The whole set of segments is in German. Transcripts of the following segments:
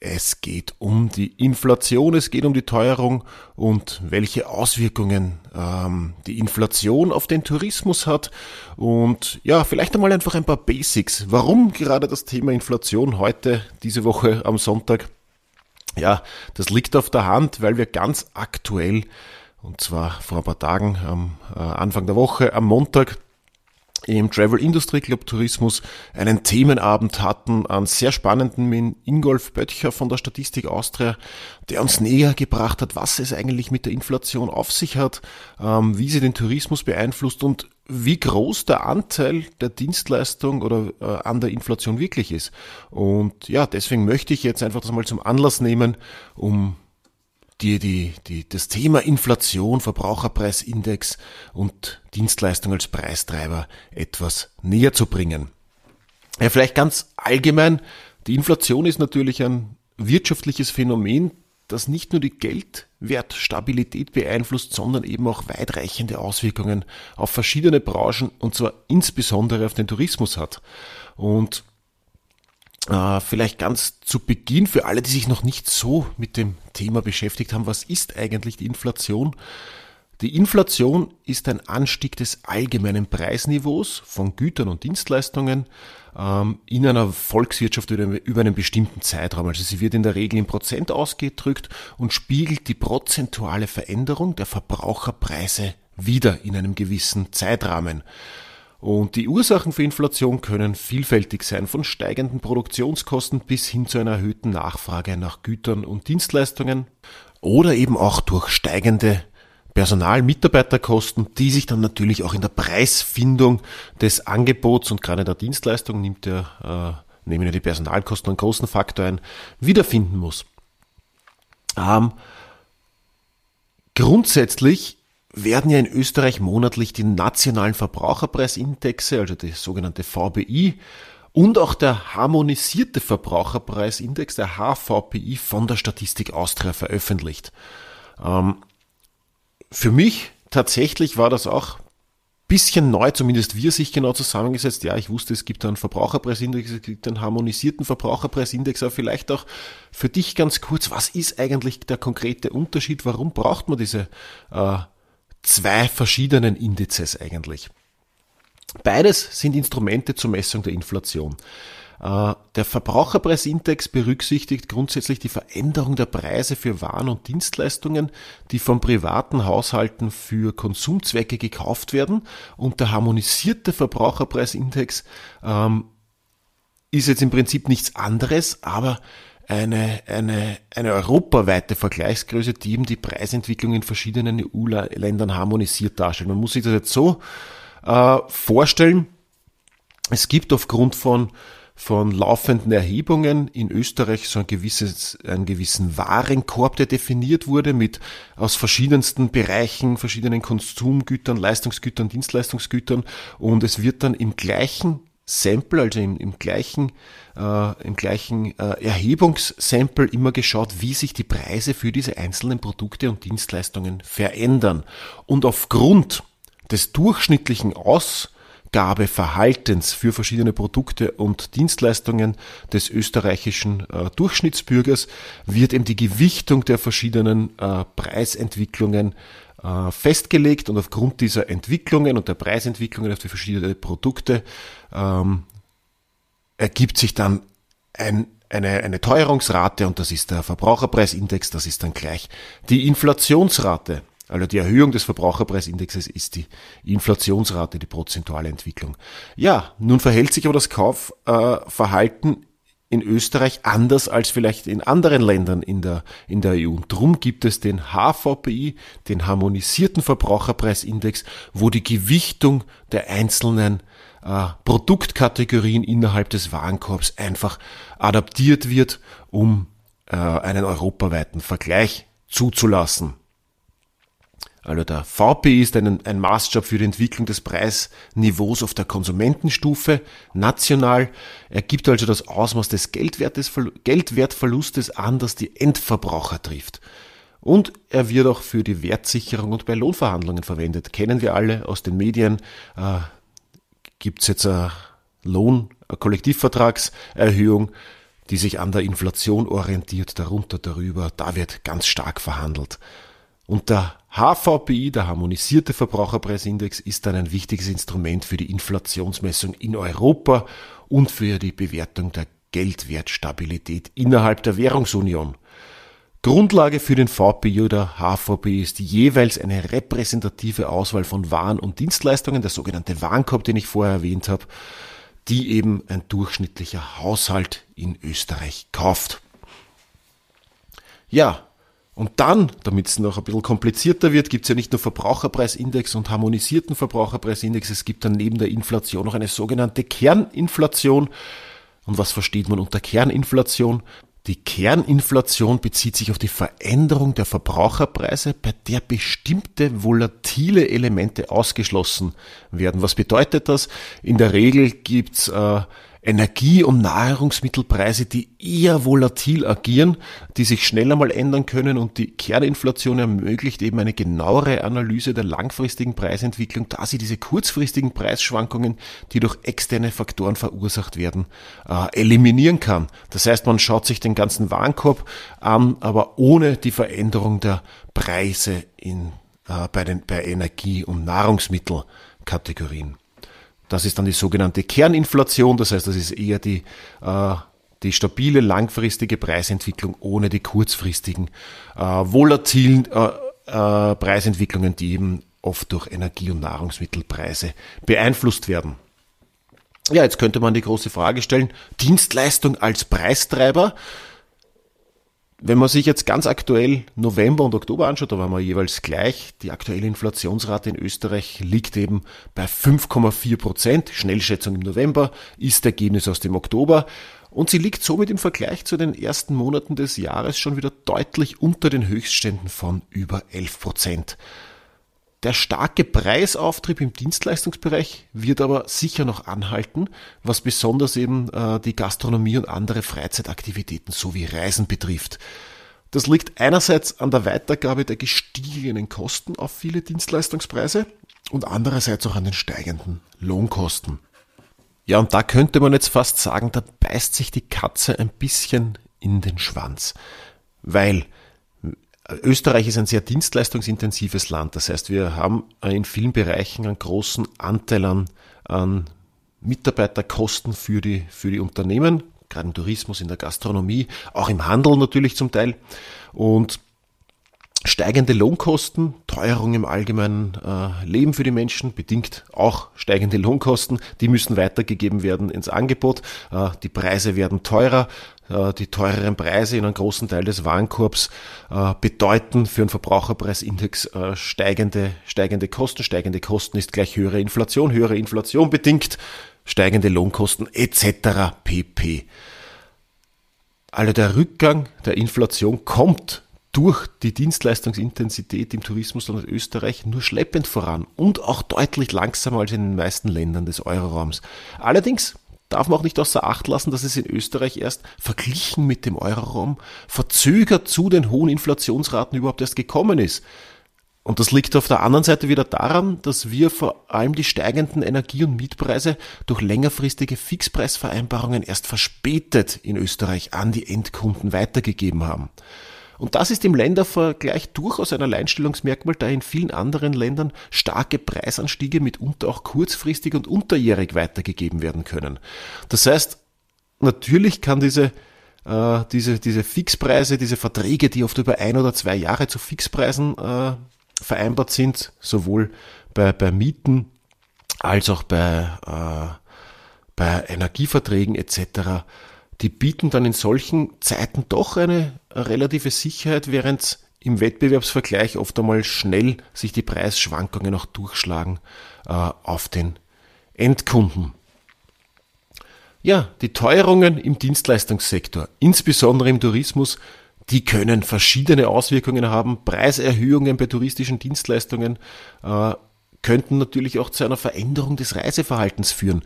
Es geht um die Inflation, es geht um die Teuerung und welche Auswirkungen ähm, die Inflation auf den Tourismus hat. Und ja, vielleicht einmal einfach ein paar Basics. Warum gerade das Thema Inflation heute, diese Woche am Sonntag? Ja, das liegt auf der Hand, weil wir ganz aktuell, und zwar vor ein paar Tagen am äh, Anfang der Woche, am Montag, im Travel Industry Club Tourismus einen Themenabend hatten, einen sehr spannenden mit Ingolf Böttcher von der Statistik Austria, der uns näher gebracht hat, was es eigentlich mit der Inflation auf sich hat, ähm, wie sie den Tourismus beeinflusst und wie groß der Anteil der Dienstleistung oder äh, an der Inflation wirklich ist. Und ja, deswegen möchte ich jetzt einfach das mal zum Anlass nehmen, um dir die, die, das Thema Inflation, Verbraucherpreisindex und Dienstleistung als Preistreiber etwas näher zu bringen. Ja, vielleicht ganz allgemein, die Inflation ist natürlich ein wirtschaftliches Phänomen, das nicht nur die Geldwertstabilität beeinflusst, sondern eben auch weitreichende Auswirkungen auf verschiedene Branchen und zwar insbesondere auf den Tourismus hat. Und äh, vielleicht ganz zu Beginn für alle, die sich noch nicht so mit dem Thema beschäftigt haben, was ist eigentlich die Inflation? Die Inflation ist ein Anstieg des allgemeinen Preisniveaus von Gütern und Dienstleistungen ähm, in einer Volkswirtschaft über einen bestimmten Zeitraum. Also sie wird in der Regel in Prozent ausgedrückt und spiegelt die prozentuale Veränderung der Verbraucherpreise wieder in einem gewissen Zeitrahmen. Und die Ursachen für Inflation können vielfältig sein, von steigenden Produktionskosten bis hin zu einer erhöhten Nachfrage nach Gütern und Dienstleistungen oder eben auch durch steigende Personal-Mitarbeiterkosten, die sich dann natürlich auch in der Preisfindung des Angebots und gerade der Dienstleistung nimmt ja, äh, nehmen ja die Personalkosten einen großen Faktor ein, wiederfinden muss. Ähm, grundsätzlich werden ja in Österreich monatlich die nationalen Verbraucherpreisindexe, also die sogenannte VBI, und auch der harmonisierte Verbraucherpreisindex, der HVPI, von der Statistik Austria veröffentlicht. Ähm, für mich tatsächlich war das auch bisschen neu, zumindest wir sich genau zusammengesetzt. Ja, ich wusste, es gibt einen Verbraucherpreisindex, es gibt einen harmonisierten Verbraucherpreisindex, aber vielleicht auch für dich ganz kurz, was ist eigentlich der konkrete Unterschied? Warum braucht man diese äh, zwei verschiedenen Indizes eigentlich. Beides sind Instrumente zur Messung der Inflation. Äh, der Verbraucherpreisindex berücksichtigt grundsätzlich die Veränderung der Preise für Waren und Dienstleistungen, die von privaten Haushalten für Konsumzwecke gekauft werden. Und der harmonisierte Verbraucherpreisindex ähm, ist jetzt im Prinzip nichts anderes, aber eine, eine, eine europaweite Vergleichsgröße, die eben die Preisentwicklung in verschiedenen EU-Ländern harmonisiert darstellt. Man muss sich das jetzt so äh, vorstellen, es gibt aufgrund von von laufenden Erhebungen in Österreich so ein gewisses, einen gewissen Warenkorb, der definiert wurde mit aus verschiedensten Bereichen, verschiedenen Konsumgütern, Leistungsgütern, Dienstleistungsgütern und es wird dann im gleichen Sample, also im, im gleichen, äh, im gleichen äh, Erhebungssample immer geschaut, wie sich die Preise für diese einzelnen Produkte und Dienstleistungen verändern. Und aufgrund des durchschnittlichen Ausgabeverhaltens für verschiedene Produkte und Dienstleistungen des österreichischen äh, Durchschnittsbürgers wird eben die Gewichtung der verschiedenen äh, Preisentwicklungen äh, festgelegt und aufgrund dieser Entwicklungen und der Preisentwicklungen auf die verschiedenen Produkte ähm, ergibt sich dann ein, eine, eine Teuerungsrate und das ist der Verbraucherpreisindex, das ist dann gleich die Inflationsrate. Also die Erhöhung des Verbraucherpreisindexes ist die Inflationsrate, die prozentuale Entwicklung. Ja, nun verhält sich aber das Kaufverhalten in Österreich anders als vielleicht in anderen Ländern in der, in der EU. Und drum gibt es den HVPI, den harmonisierten Verbraucherpreisindex, wo die Gewichtung der einzelnen äh, Produktkategorien innerhalb des Warenkorbs einfach adaptiert wird, um äh, einen europaweiten Vergleich zuzulassen. Also der VPI ist ein, ein Maßstab für die Entwicklung des Preisniveaus auf der Konsumentenstufe national. Er gibt also das Ausmaß des Geldwertverlustes an, das die Endverbraucher trifft. Und er wird auch für die Wertsicherung und bei Lohnverhandlungen verwendet. Kennen wir alle aus den Medien. Äh, Gibt es jetzt eine Lohn-, eine Kollektivvertragserhöhung, die sich an der Inflation orientiert, darunter, darüber. Da wird ganz stark verhandelt. Und der HVPI, der harmonisierte Verbraucherpreisindex, ist dann ein wichtiges Instrument für die Inflationsmessung in Europa und für die Bewertung der Geldwertstabilität innerhalb der Währungsunion. Grundlage für den VPI oder HVPI ist jeweils eine repräsentative Auswahl von Waren und Dienstleistungen, der sogenannte Warenkorb, den ich vorher erwähnt habe, die eben ein durchschnittlicher Haushalt in Österreich kauft. Ja, und dann, damit es noch ein bisschen komplizierter wird, gibt es ja nicht nur Verbraucherpreisindex und harmonisierten Verbraucherpreisindex, es gibt dann neben der Inflation noch eine sogenannte Kerninflation. Und was versteht man unter Kerninflation? Die Kerninflation bezieht sich auf die Veränderung der Verbraucherpreise, bei der bestimmte volatile Elemente ausgeschlossen werden. Was bedeutet das? In der Regel gibt's äh, Energie- und Nahrungsmittelpreise, die eher volatil agieren, die sich schneller mal ändern können und die Kerninflation ermöglicht eben eine genauere Analyse der langfristigen Preisentwicklung, da sie diese kurzfristigen Preisschwankungen, die durch externe Faktoren verursacht werden, äh, eliminieren kann. Das heißt, man schaut sich den ganzen Warenkorb an, aber ohne die Veränderung der Preise in, äh, bei, den, bei Energie- und Nahrungsmittelkategorien. Das ist dann die sogenannte Kerninflation, das heißt, das ist eher die, äh, die stabile langfristige Preisentwicklung ohne die kurzfristigen äh, volatilen äh, äh, Preisentwicklungen, die eben oft durch Energie- und Nahrungsmittelpreise beeinflusst werden. Ja, jetzt könnte man die große Frage stellen, Dienstleistung als Preistreiber. Wenn man sich jetzt ganz aktuell November und Oktober anschaut, da waren wir jeweils gleich. Die aktuelle Inflationsrate in Österreich liegt eben bei 5,4 Prozent. Schnellschätzung im November ist Ergebnis aus dem Oktober. Und sie liegt somit im Vergleich zu den ersten Monaten des Jahres schon wieder deutlich unter den Höchstständen von über 11 Prozent. Der starke Preisauftrieb im Dienstleistungsbereich wird aber sicher noch anhalten, was besonders eben äh, die Gastronomie und andere Freizeitaktivitäten sowie Reisen betrifft. Das liegt einerseits an der Weitergabe der gestiegenen Kosten auf viele Dienstleistungspreise und andererseits auch an den steigenden Lohnkosten. Ja, und da könnte man jetzt fast sagen, da beißt sich die Katze ein bisschen in den Schwanz. Weil Österreich ist ein sehr dienstleistungsintensives Land. Das heißt, wir haben in vielen Bereichen einen großen Anteil an, an Mitarbeiterkosten für die, für die Unternehmen, gerade im Tourismus, in der Gastronomie, auch im Handel natürlich zum Teil. Und steigende Lohnkosten, Teuerung im allgemeinen äh, Leben für die Menschen, bedingt auch steigende Lohnkosten, die müssen weitergegeben werden ins Angebot. Äh, die Preise werden teurer, äh, die teureren Preise in einem großen Teil des Warenkorbs äh, bedeuten für einen Verbraucherpreisindex äh, steigende, steigende Kosten. Steigende Kosten ist gleich höhere Inflation, höhere Inflation bedingt steigende Lohnkosten etc. pp. Also der Rückgang der Inflation kommt durch die Dienstleistungsintensität im Tourismusland Österreich nur schleppend voran und auch deutlich langsamer als in den meisten Ländern des Euroraums. Allerdings darf man auch nicht außer Acht lassen, dass es in Österreich erst verglichen mit dem Euroraum verzögert zu den hohen Inflationsraten überhaupt erst gekommen ist. Und das liegt auf der anderen Seite wieder daran, dass wir vor allem die steigenden Energie- und Mietpreise durch längerfristige Fixpreisvereinbarungen erst verspätet in Österreich an die Endkunden weitergegeben haben. Und das ist im Ländervergleich durchaus ein Alleinstellungsmerkmal, da in vielen anderen Ländern starke Preisanstiege mitunter auch kurzfristig und unterjährig weitergegeben werden können. Das heißt, natürlich kann diese äh, diese, diese Fixpreise, diese Verträge, die oft über ein oder zwei Jahre zu Fixpreisen äh, vereinbart sind, sowohl bei, bei Mieten als auch bei, äh, bei Energieverträgen etc., die bieten dann in solchen Zeiten doch eine relative Sicherheit, während im Wettbewerbsvergleich oft einmal schnell sich die Preisschwankungen auch durchschlagen äh, auf den Endkunden. Ja, die Teuerungen im Dienstleistungssektor, insbesondere im Tourismus, die können verschiedene Auswirkungen haben. Preiserhöhungen bei touristischen Dienstleistungen äh, könnten natürlich auch zu einer Veränderung des Reiseverhaltens führen.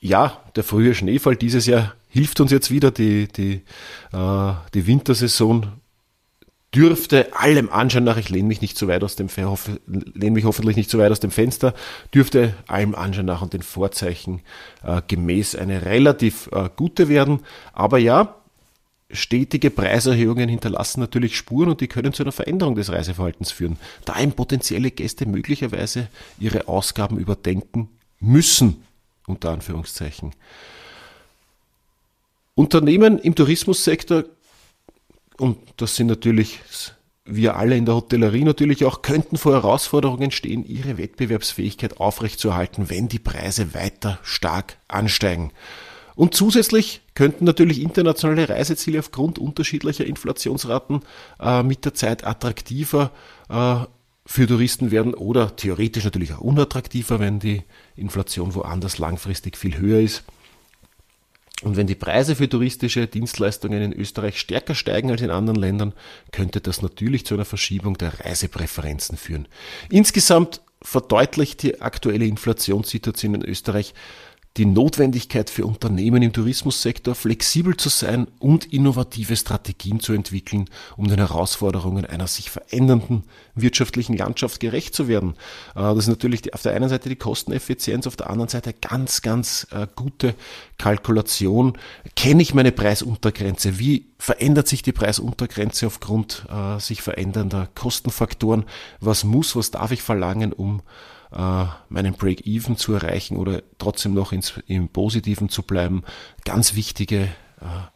Ja, der frühe Schneefall dieses Jahr hilft uns jetzt wieder. Die, die, äh, die Wintersaison dürfte allem Anschein nach, ich lehne mich nicht zu weit aus dem lehne mich hoffentlich nicht zu weit aus dem Fenster, dürfte allem Anschein nach und den Vorzeichen äh, gemäß eine relativ äh, gute werden. Aber ja, stetige Preiserhöhungen hinterlassen natürlich Spuren und die können zu einer Veränderung des Reiseverhaltens führen, da eben potenzielle Gäste möglicherweise ihre Ausgaben überdenken müssen, unter Anführungszeichen. Unternehmen im Tourismussektor, und das sind natürlich wir alle in der Hotellerie natürlich auch, könnten vor Herausforderungen stehen, ihre Wettbewerbsfähigkeit aufrechtzuerhalten, wenn die Preise weiter stark ansteigen. Und zusätzlich könnten natürlich internationale Reiseziele aufgrund unterschiedlicher Inflationsraten äh, mit der Zeit attraktiver äh, für Touristen werden oder theoretisch natürlich auch unattraktiver, wenn die Inflation woanders langfristig viel höher ist. Und wenn die Preise für touristische Dienstleistungen in Österreich stärker steigen als in anderen Ländern, könnte das natürlich zu einer Verschiebung der Reisepräferenzen führen. Insgesamt verdeutlicht die aktuelle Inflationssituation in Österreich, die Notwendigkeit für Unternehmen im Tourismussektor, flexibel zu sein und innovative Strategien zu entwickeln, um den Herausforderungen einer sich verändernden wirtschaftlichen Landschaft gerecht zu werden. Äh, das ist natürlich auf der einen Seite die Kosteneffizienz, auf der anderen Seite ganz, ganz äh, gute Kalkulation. Kenne ich meine Preisuntergrenze? Wie verändert sich die Preisuntergrenze aufgrund äh, sich verändernder Kostenfaktoren? Was muss, was darf ich verlangen, um äh, meinen Break-Even zu erreichen oder trotzdem noch ins, im Positiven zu bleiben. Ganz wichtige äh,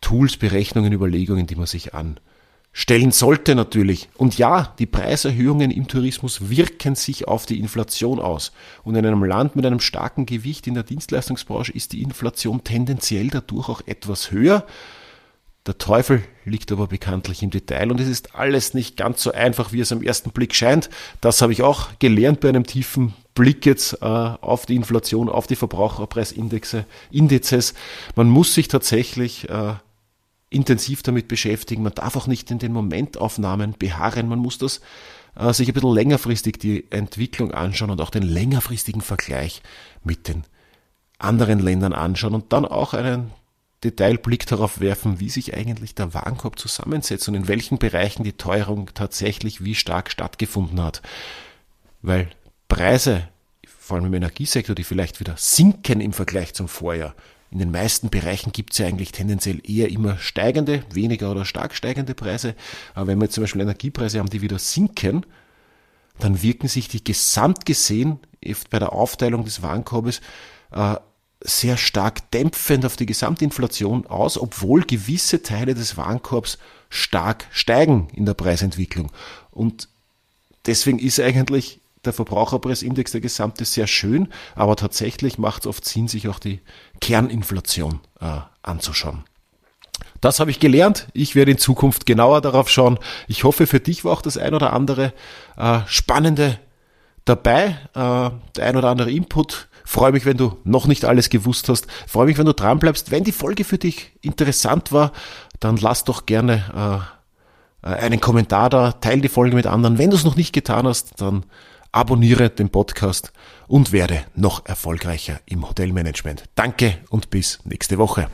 Tools, Berechnungen, Überlegungen, die man sich anstellen sollte natürlich. Und ja, die Preiserhöhungen im Tourismus wirken sich auf die Inflation aus. Und in einem Land mit einem starken Gewicht in der Dienstleistungsbranche ist die Inflation tendenziell dadurch auch etwas höher. Der Teufel liegt aber bekanntlich im Detail und es ist alles nicht ganz so einfach, wie es am ersten Blick scheint. Das habe ich auch gelernt bei einem tiefen Blick jetzt äh, auf die Inflation, auf die Verbraucherpreisindexe, Indizes. Man muss sich tatsächlich äh, intensiv damit beschäftigen. Man darf auch nicht in den Momentaufnahmen beharren. Man muss das äh, sich ein bisschen längerfristig die Entwicklung anschauen und auch den längerfristigen Vergleich mit den anderen Ländern anschauen und dann auch einen Detailblick darauf werfen, wie sich eigentlich der Warenkorb zusammensetzt und in welchen Bereichen die Teuerung tatsächlich wie stark stattgefunden hat. Weil Preise, vor allem im Energiesektor, die vielleicht wieder sinken im Vergleich zum Vorjahr, in den meisten Bereichen gibt es ja eigentlich tendenziell eher immer steigende, weniger oder stark steigende Preise. Aber wenn wir jetzt zum Beispiel Energiepreise haben, die wieder sinken, dann wirken sich die gesamt gesehen bei der Aufteilung des Warenkorbes äh, sehr stark dämpfend auf die Gesamtinflation aus, obwohl gewisse Teile des Warenkorbs stark steigen in der Preisentwicklung. Und deswegen ist eigentlich der Verbraucherpreisindex der gesamte sehr schön, aber tatsächlich macht es oft Sinn, sich auch die Kerninflation äh, anzuschauen. Das habe ich gelernt. Ich werde in Zukunft genauer darauf schauen. Ich hoffe, für dich war auch das ein oder andere äh, spannende dabei, äh, der ein oder andere Input Freue mich, wenn du noch nicht alles gewusst hast. Freue mich, wenn du dran bleibst. Wenn die Folge für dich interessant war, dann lass doch gerne äh, einen Kommentar da, teile die Folge mit anderen. Wenn du es noch nicht getan hast, dann abonniere den Podcast und werde noch erfolgreicher im Hotelmanagement. Danke und bis nächste Woche.